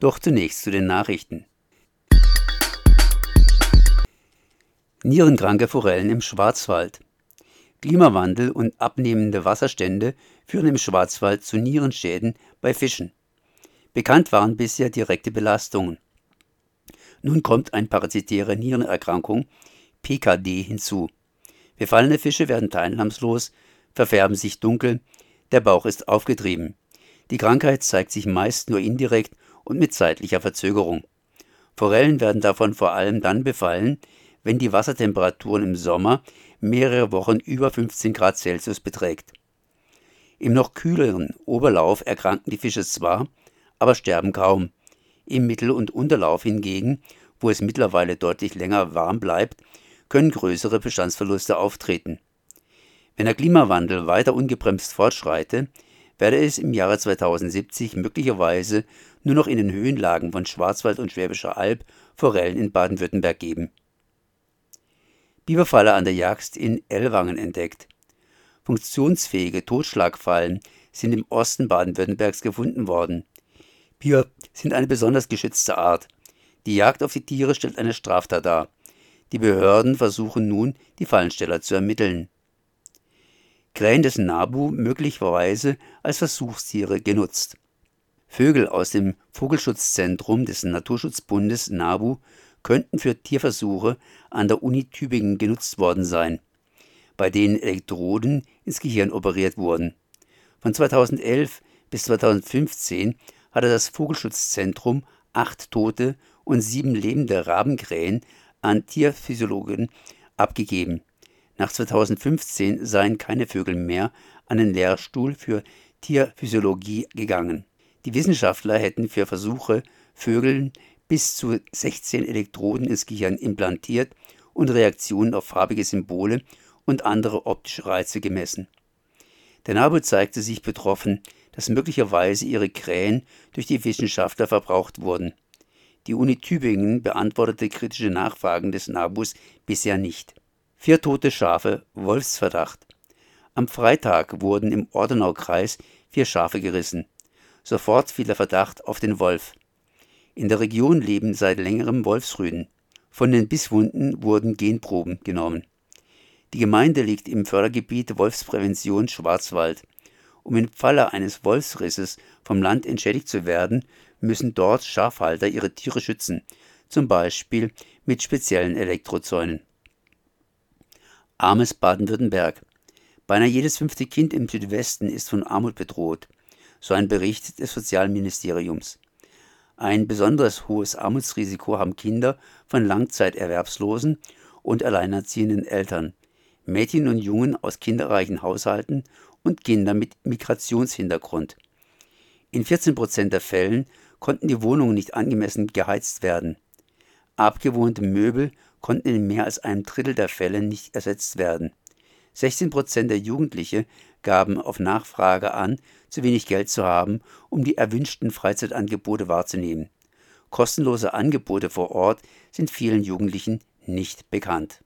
Doch zunächst zu den Nachrichten. Nierenkranke Forellen im Schwarzwald. Klimawandel und abnehmende Wasserstände führen im Schwarzwald zu Nierenschäden bei Fischen. Bekannt waren bisher direkte Belastungen. Nun kommt eine parasitäre Nierenerkrankung, PKD, hinzu. Befallene Fische werden teilnahmslos, verfärben sich dunkel, der Bauch ist aufgetrieben. Die Krankheit zeigt sich meist nur indirekt und mit zeitlicher Verzögerung. Forellen werden davon vor allem dann befallen, wenn die Wassertemperaturen im Sommer mehrere Wochen über 15 Grad Celsius beträgt. Im noch kühleren Oberlauf erkranken die Fische zwar, aber sterben kaum. Im Mittel- und Unterlauf hingegen, wo es mittlerweile deutlich länger warm bleibt, können größere Bestandsverluste auftreten. Wenn der Klimawandel weiter ungebremst fortschreite, werde es im Jahre 2070 möglicherweise nur noch in den Höhenlagen von Schwarzwald und Schwäbischer Alb Forellen in Baden-Württemberg geben. Biberfalle an der Jagd in Ellwangen entdeckt. Funktionsfähige Totschlagfallen sind im Osten Baden-Württembergs gefunden worden. Biber sind eine besonders geschützte Art. Die Jagd auf die Tiere stellt eine Straftat dar. Die Behörden versuchen nun, die Fallensteller zu ermitteln. Krähen des Nabu möglicherweise als Versuchstiere genutzt. Vögel aus dem Vogelschutzzentrum des Naturschutzbundes NABU könnten für Tierversuche an der Uni Tübingen genutzt worden sein, bei denen Elektroden ins Gehirn operiert wurden. Von 2011 bis 2015 hatte das Vogelschutzzentrum acht tote und sieben lebende Rabenkrähen an Tierphysiologen abgegeben. Nach 2015 seien keine Vögel mehr an den Lehrstuhl für Tierphysiologie gegangen. Die Wissenschaftler hätten für Versuche Vögeln bis zu 16 Elektroden ins Gehirn implantiert und Reaktionen auf farbige Symbole und andere optische Reize gemessen. Der NABU zeigte sich betroffen, dass möglicherweise ihre Krähen durch die Wissenschaftler verbraucht wurden. Die Uni Tübingen beantwortete kritische Nachfragen des NABUs bisher nicht. Vier tote Schafe, Wolfsverdacht. Am Freitag wurden im Ordenaukreis vier Schafe gerissen. Sofort fiel der Verdacht auf den Wolf. In der Region leben seit längerem Wolfsrüden. Von den Bisswunden wurden Genproben genommen. Die Gemeinde liegt im Fördergebiet Wolfsprävention Schwarzwald. Um im Falle eines Wolfsrisses vom Land entschädigt zu werden, müssen dort Schafhalter ihre Tiere schützen, zum Beispiel mit speziellen Elektrozäunen. Armes Baden-Württemberg. Beinahe jedes fünfte Kind im Südwesten ist von Armut bedroht, so ein Bericht des Sozialministeriums. Ein besonders hohes Armutsrisiko haben Kinder von Langzeiterwerbslosen und alleinerziehenden Eltern, Mädchen und Jungen aus kinderreichen Haushalten und Kinder mit Migrationshintergrund. In 14 Prozent der Fällen konnten die Wohnungen nicht angemessen geheizt werden. Abgewohnte Möbel konnten in mehr als einem Drittel der Fälle nicht ersetzt werden. 16 Prozent der Jugendliche gaben auf Nachfrage an, zu wenig Geld zu haben, um die erwünschten Freizeitangebote wahrzunehmen. Kostenlose Angebote vor Ort sind vielen Jugendlichen nicht bekannt.